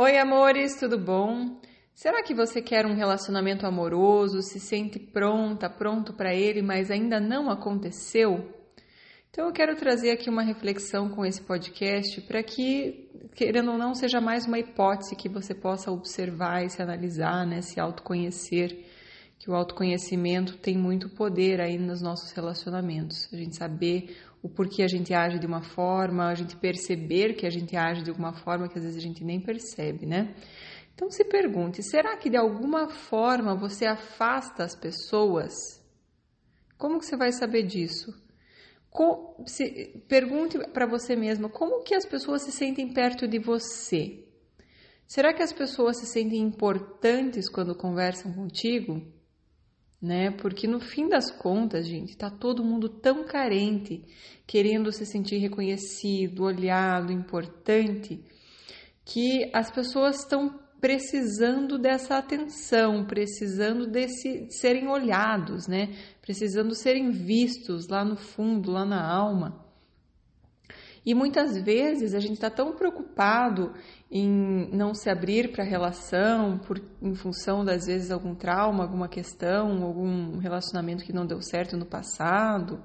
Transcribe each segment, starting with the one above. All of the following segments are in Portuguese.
Oi, amores, tudo bom? Será que você quer um relacionamento amoroso, se sente pronta, pronto para ele, mas ainda não aconteceu? Então eu quero trazer aqui uma reflexão com esse podcast para que, querendo ou não, seja mais uma hipótese que você possa observar e se analisar, né, se autoconhecer, que o autoconhecimento tem muito poder aí nos nossos relacionamentos. A gente saber o porquê a gente age de uma forma, a gente perceber que a gente age de alguma forma que às vezes a gente nem percebe, né? Então se pergunte: será que de alguma forma você afasta as pessoas? Como que você vai saber disso? Se, pergunte para você mesmo como que as pessoas se sentem perto de você. Será que as pessoas se sentem importantes quando conversam contigo? Né? Porque no fim das contas, gente, tá todo mundo tão carente, querendo se sentir reconhecido, olhado, importante, que as pessoas estão precisando dessa atenção, precisando desse de serem olhados, né? Precisando serem vistos lá no fundo, lá na alma. E muitas vezes a gente está tão preocupado em não se abrir para a relação, por, em função das vezes algum trauma, alguma questão, algum relacionamento que não deu certo no passado,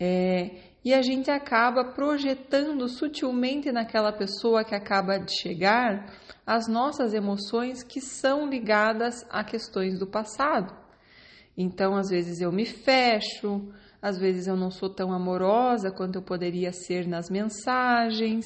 é, e a gente acaba projetando sutilmente naquela pessoa que acaba de chegar as nossas emoções que são ligadas a questões do passado. Então, às vezes eu me fecho, às vezes eu não sou tão amorosa quanto eu poderia ser nas mensagens,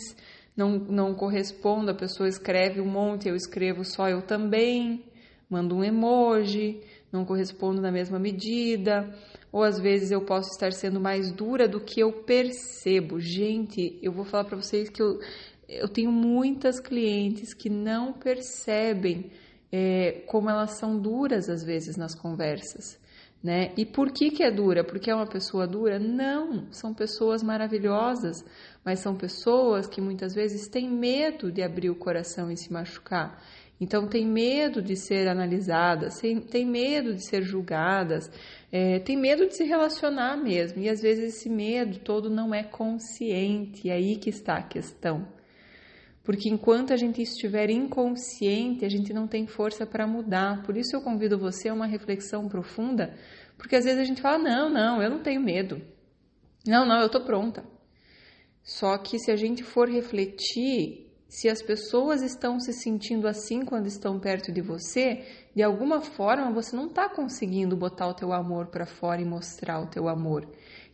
não, não correspondo, a pessoa escreve um monte, eu escrevo só eu também, mando um emoji, não correspondo na mesma medida, ou às vezes eu posso estar sendo mais dura do que eu percebo. Gente, eu vou falar para vocês que eu, eu tenho muitas clientes que não percebem é, como elas são duras às vezes nas conversas né? E por que, que é dura? Porque é uma pessoa dura? Não, são pessoas maravilhosas, mas são pessoas que muitas vezes têm medo de abrir o coração e se machucar. Então, tem medo de ser analisadas, tem medo de ser julgadas, é, tem medo de se relacionar mesmo. E às vezes esse medo todo não é consciente, e aí que está a questão. Porque enquanto a gente estiver inconsciente, a gente não tem força para mudar. Por isso eu convido você a uma reflexão profunda, porque às vezes a gente fala: não, não, eu não tenho medo. Não, não, eu estou pronta. Só que se a gente for refletir, se as pessoas estão se sentindo assim quando estão perto de você, de alguma forma você não está conseguindo botar o teu amor para fora e mostrar o teu amor.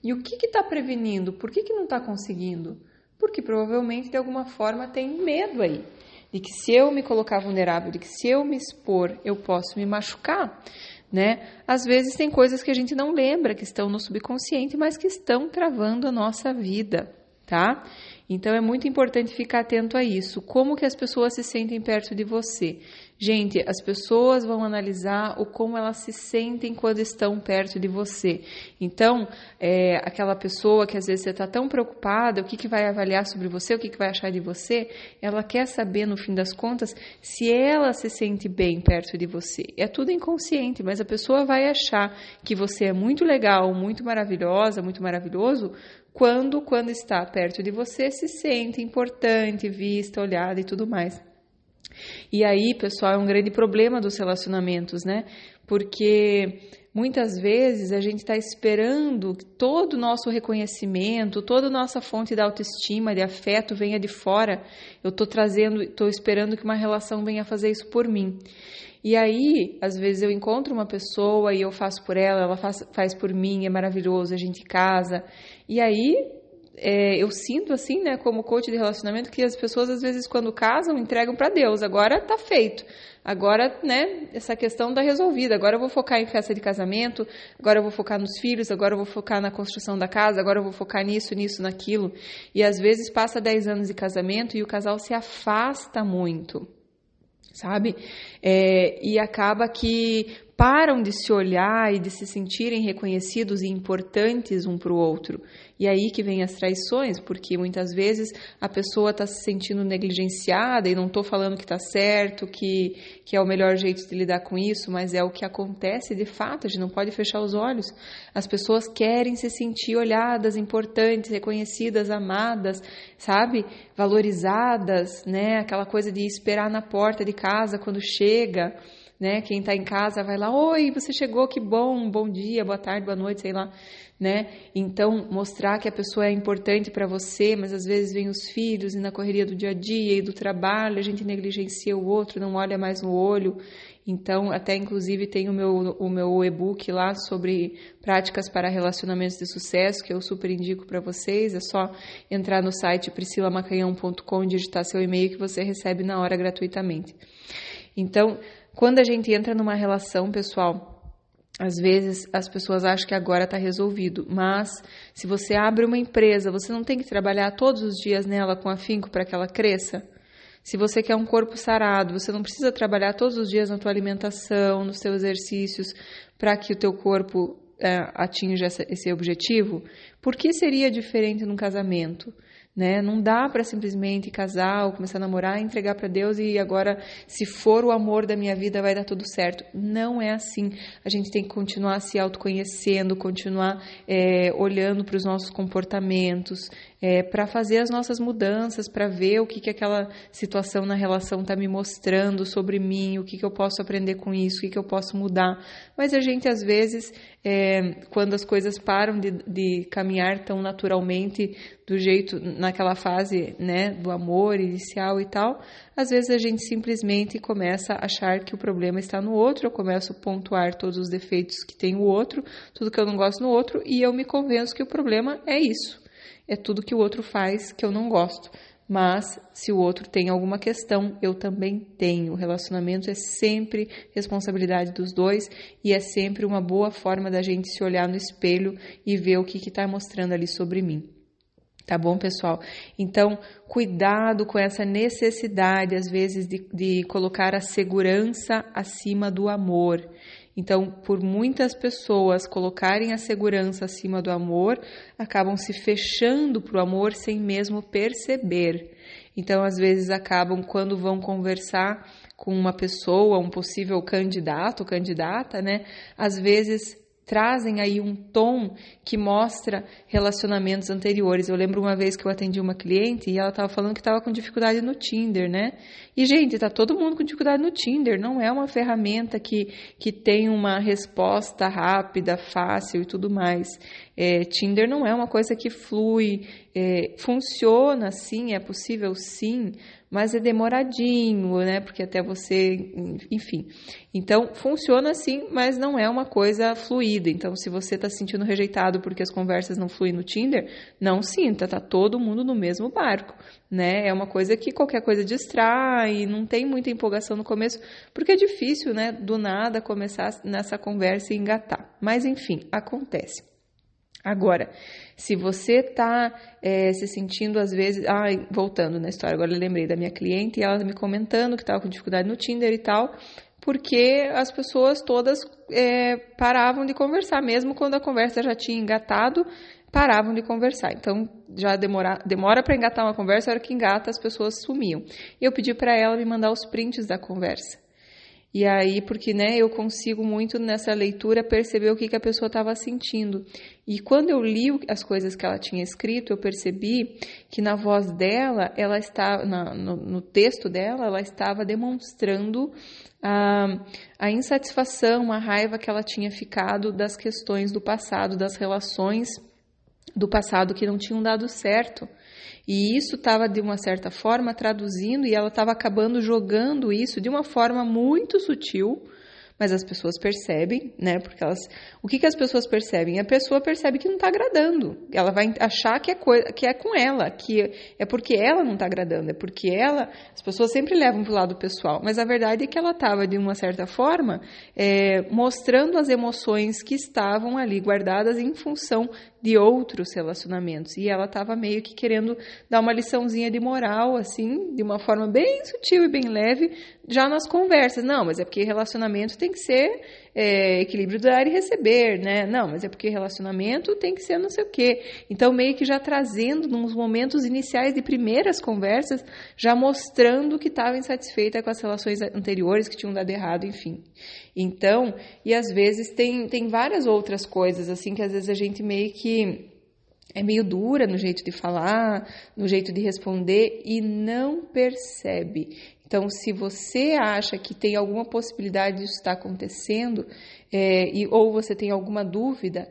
E o que está prevenindo? Por que, que não está conseguindo? Porque provavelmente de alguma forma tem medo aí de que se eu me colocar vulnerável, de que se eu me expor, eu posso me machucar, né? Às vezes tem coisas que a gente não lembra que estão no subconsciente, mas que estão travando a nossa vida, tá? Então é muito importante ficar atento a isso. Como que as pessoas se sentem perto de você? Gente, as pessoas vão analisar o como elas se sentem quando estão perto de você. Então, é, aquela pessoa que às vezes você está tão preocupada, o que, que vai avaliar sobre você, o que, que vai achar de você, ela quer saber, no fim das contas, se ela se sente bem perto de você. É tudo inconsciente, mas a pessoa vai achar que você é muito legal, muito maravilhosa, muito maravilhoso, quando, quando está perto de você, se sente importante, vista, olhada e tudo mais. E aí, pessoal, é um grande problema dos relacionamentos, né? Porque muitas vezes a gente está esperando que todo o nosso reconhecimento, toda a nossa fonte de autoestima, de afeto venha de fora. Eu estou trazendo, estou esperando que uma relação venha fazer isso por mim. E aí, às vezes eu encontro uma pessoa e eu faço por ela, ela faz, faz por mim, é maravilhoso, a gente casa. E aí é, eu sinto assim, né, como coach de relacionamento, que as pessoas às vezes quando casam entregam para Deus. Agora tá feito. Agora, né, essa questão tá resolvida. Agora eu vou focar em festa de casamento. Agora eu vou focar nos filhos. Agora eu vou focar na construção da casa. Agora eu vou focar nisso, nisso, naquilo. E às vezes passa 10 anos de casamento e o casal se afasta muito sabe? É, e acaba que param de se olhar e de se sentirem reconhecidos e importantes um para o outro. E aí que vem as traições, porque muitas vezes a pessoa está se sentindo negligenciada e não estou falando que está certo, que, que é o melhor jeito de lidar com isso, mas é o que acontece de fato, a gente não pode fechar os olhos. As pessoas querem se sentir olhadas, importantes, reconhecidas, amadas, sabe? Valorizadas, né? Aquela coisa de esperar na porta de casa quando chega né? Quem está em casa vai lá, oi, você chegou, que bom, bom dia, boa tarde, boa noite, sei lá, né? Então, mostrar que a pessoa é importante para você, mas às vezes vem os filhos e na correria do dia a dia e do trabalho, a gente negligencia o outro, não olha mais no olho. Então, até inclusive tem o meu, o meu e-book lá sobre práticas para relacionamentos de sucesso, que eu super indico para vocês. É só entrar no site priscilamacanhão.com e digitar seu e-mail que você recebe na hora gratuitamente. Então, quando a gente entra numa relação, pessoal, às vezes as pessoas acham que agora está resolvido, mas se você abre uma empresa, você não tem que trabalhar todos os dias nela com afinco para que ela cresça? Se você quer um corpo sarado, você não precisa trabalhar todos os dias na tua alimentação, nos teus exercícios, para que o teu corpo é, atinja esse objetivo? Por que seria diferente num casamento? Né? Não dá para simplesmente casar ou começar a namorar, entregar para Deus e agora, se for o amor da minha vida, vai dar tudo certo. Não é assim. A gente tem que continuar se autoconhecendo, continuar é, olhando para os nossos comportamentos, é, para fazer as nossas mudanças, para ver o que, que aquela situação na relação está me mostrando sobre mim, o que, que eu posso aprender com isso, o que, que eu posso mudar. Mas a gente, às vezes, é, quando as coisas param de, de caminhar tão naturalmente do jeito, naquela fase né, do amor inicial e tal, às vezes a gente simplesmente começa a achar que o problema está no outro, eu começo a pontuar todos os defeitos que tem o outro, tudo que eu não gosto no outro, e eu me convenço que o problema é isso é tudo que o outro faz que eu não gosto. Mas se o outro tem alguma questão, eu também tenho. O relacionamento é sempre responsabilidade dos dois e é sempre uma boa forma da gente se olhar no espelho e ver o que está mostrando ali sobre mim. Tá bom, pessoal? Então, cuidado com essa necessidade, às vezes, de, de colocar a segurança acima do amor. Então, por muitas pessoas colocarem a segurança acima do amor, acabam se fechando para o amor sem mesmo perceber. Então, às vezes, acabam, quando vão conversar com uma pessoa, um possível candidato candidata, né? Às vezes trazem aí um tom que mostra relacionamentos anteriores. Eu lembro uma vez que eu atendi uma cliente e ela estava falando que estava com dificuldade no Tinder, né? E, gente, tá todo mundo com dificuldade no Tinder. Não é uma ferramenta que, que tem uma resposta rápida, fácil e tudo mais. É, Tinder não é uma coisa que flui, é, funciona sim, é possível sim, mas é demoradinho, né? Porque até você, enfim. Então, funciona assim, mas não é uma coisa fluida. Então, se você está se sentindo rejeitado porque as conversas não fluem no Tinder, não sinta, tá todo mundo no mesmo barco, né? É uma coisa que qualquer coisa distrai, não tem muita empolgação no começo, porque é difícil, né? Do nada começar nessa conversa e engatar. Mas, enfim, acontece. Agora, se você está é, se sentindo às vezes. Ah, voltando na história, agora eu lembrei da minha cliente e ela me comentando que estava com dificuldade no Tinder e tal, porque as pessoas todas é, paravam de conversar, mesmo quando a conversa já tinha engatado, paravam de conversar. Então, já demora, demora para engatar uma conversa, a hora que engata, as pessoas sumiam. E eu pedi para ela me mandar os prints da conversa. E aí, porque né, eu consigo muito nessa leitura perceber o que, que a pessoa estava sentindo. E quando eu li as coisas que ela tinha escrito, eu percebi que na voz dela, ela estava, na, no, no, texto dela, ela estava demonstrando a, a insatisfação, a raiva que ela tinha ficado das questões do passado, das relações do passado que não tinham dado certo. E isso estava, de uma certa forma, traduzindo e ela estava acabando jogando isso de uma forma muito sutil mas as pessoas percebem, né? Porque elas, o que, que as pessoas percebem? A pessoa percebe que não está agradando. Ela vai achar que é, coisa, que é com ela, que é porque ela não está agradando, é porque ela. As pessoas sempre levam para o lado pessoal, mas a verdade é que ela estava de uma certa forma é, mostrando as emoções que estavam ali guardadas em função de outros relacionamentos. E ela estava meio que querendo dar uma liçãozinha de moral, assim, de uma forma bem sutil e bem leve, já nas conversas. Não, mas é porque relacionamento tem que ser é, equilíbrio dar e receber, né? Não, mas é porque relacionamento tem que ser não sei o quê. Então, meio que já trazendo nos momentos iniciais de primeiras conversas, já mostrando que estava insatisfeita com as relações anteriores que tinham dado errado, enfim. Então, e às vezes tem, tem várias outras coisas, assim, que às vezes a gente meio que é meio dura no jeito de falar, no jeito de responder e não percebe. Então, se você acha que tem alguma possibilidade disso estar acontecendo, é, e, ou você tem alguma dúvida,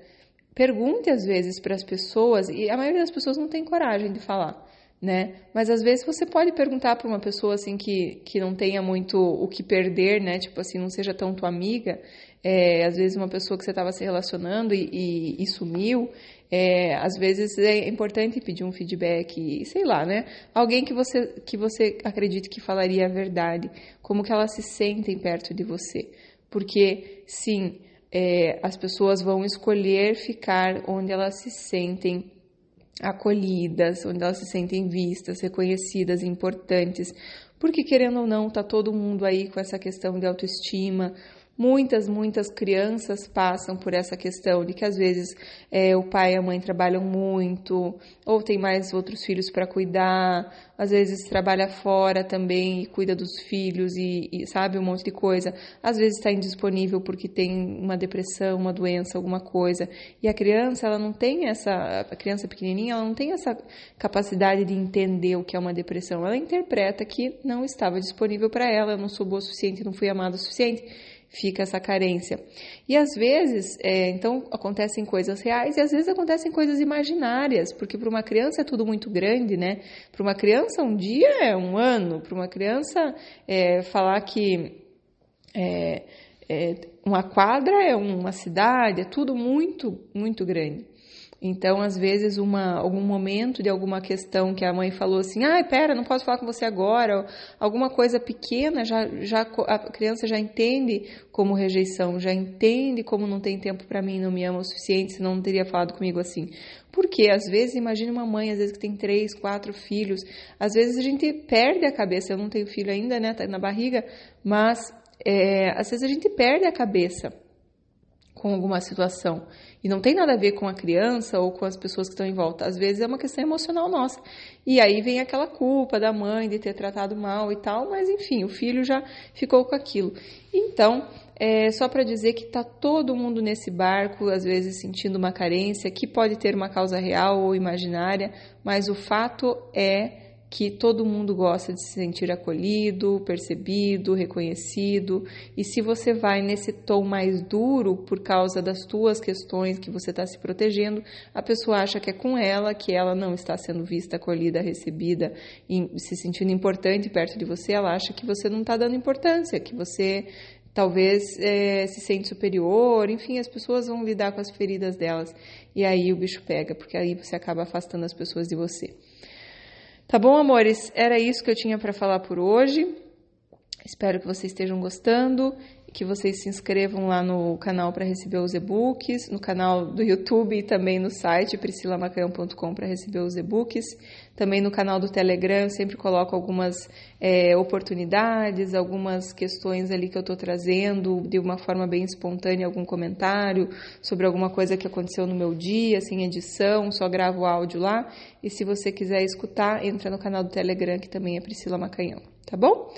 pergunte às vezes para as pessoas, e a maioria das pessoas não tem coragem de falar. Né? Mas às vezes você pode perguntar para uma pessoa assim que, que não tenha muito o que perder, né? Tipo assim, não seja tão tua amiga, é, às vezes uma pessoa que você estava se relacionando e, e, e sumiu, é, às vezes é importante pedir um feedback, sei lá, né? Alguém que você, que você acredite que falaria a verdade, como que elas se sentem perto de você. Porque, sim, é, as pessoas vão escolher ficar onde elas se sentem acolhidas, onde elas se sentem vistas, reconhecidas, importantes. Porque, querendo ou não, tá todo mundo aí com essa questão de autoestima, Muitas, muitas crianças passam por essa questão de que às vezes é, o pai e a mãe trabalham muito, ou tem mais outros filhos para cuidar, às vezes trabalha fora também e cuida dos filhos e, e sabe um monte de coisa. Às vezes está indisponível porque tem uma depressão, uma doença, alguma coisa. E a criança, ela não tem essa, a criança pequenininha, ela não tem essa capacidade de entender o que é uma depressão. Ela interpreta que não estava disponível para ela, eu não sou boa o suficiente, não fui amada o suficiente fica essa carência. E às vezes, é, então, acontecem coisas reais e às vezes acontecem coisas imaginárias, porque para uma criança é tudo muito grande, né? Para uma criança, um dia é um ano, para uma criança, é, falar que é, é, uma quadra é uma cidade, é tudo muito, muito grande. Então, às vezes, uma, algum momento de alguma questão que a mãe falou assim, ah, pera, não posso falar com você agora, alguma coisa pequena, já, já a criança já entende como rejeição, já entende como não tem tempo para mim, não me ama o suficiente, senão não teria falado comigo assim. Porque às vezes, imagine uma mãe, às vezes que tem três, quatro filhos, às vezes a gente perde a cabeça. Eu não tenho filho ainda, né, tá na barriga, mas é, às vezes a gente perde a cabeça com alguma situação. E não tem nada a ver com a criança ou com as pessoas que estão em volta. Às vezes é uma questão emocional nossa. E aí vem aquela culpa da mãe de ter tratado mal e tal, mas enfim, o filho já ficou com aquilo. Então, é só para dizer que está todo mundo nesse barco, às vezes sentindo uma carência, que pode ter uma causa real ou imaginária, mas o fato é que todo mundo gosta de se sentir acolhido, percebido, reconhecido. E se você vai nesse tom mais duro por causa das tuas questões que você está se protegendo, a pessoa acha que é com ela, que ela não está sendo vista, acolhida, recebida, se sentindo importante perto de você, ela acha que você não está dando importância, que você talvez é, se sente superior, enfim, as pessoas vão lidar com as feridas delas e aí o bicho pega, porque aí você acaba afastando as pessoas de você. Tá bom, amores? Era isso que eu tinha para falar por hoje. Espero que vocês estejam gostando que vocês se inscrevam lá no canal para receber os e-books, no canal do YouTube e também no site priscilamacaião.com para receber os e-books. Também no canal do Telegram eu sempre coloco algumas é, oportunidades, algumas questões ali que eu estou trazendo de uma forma bem espontânea, algum comentário sobre alguma coisa que aconteceu no meu dia, sem edição, só gravo áudio lá. E se você quiser escutar, entra no canal do Telegram que também é Priscila Macanhão, tá bom?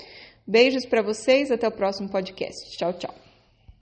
Beijos para vocês, até o próximo podcast. Tchau, tchau.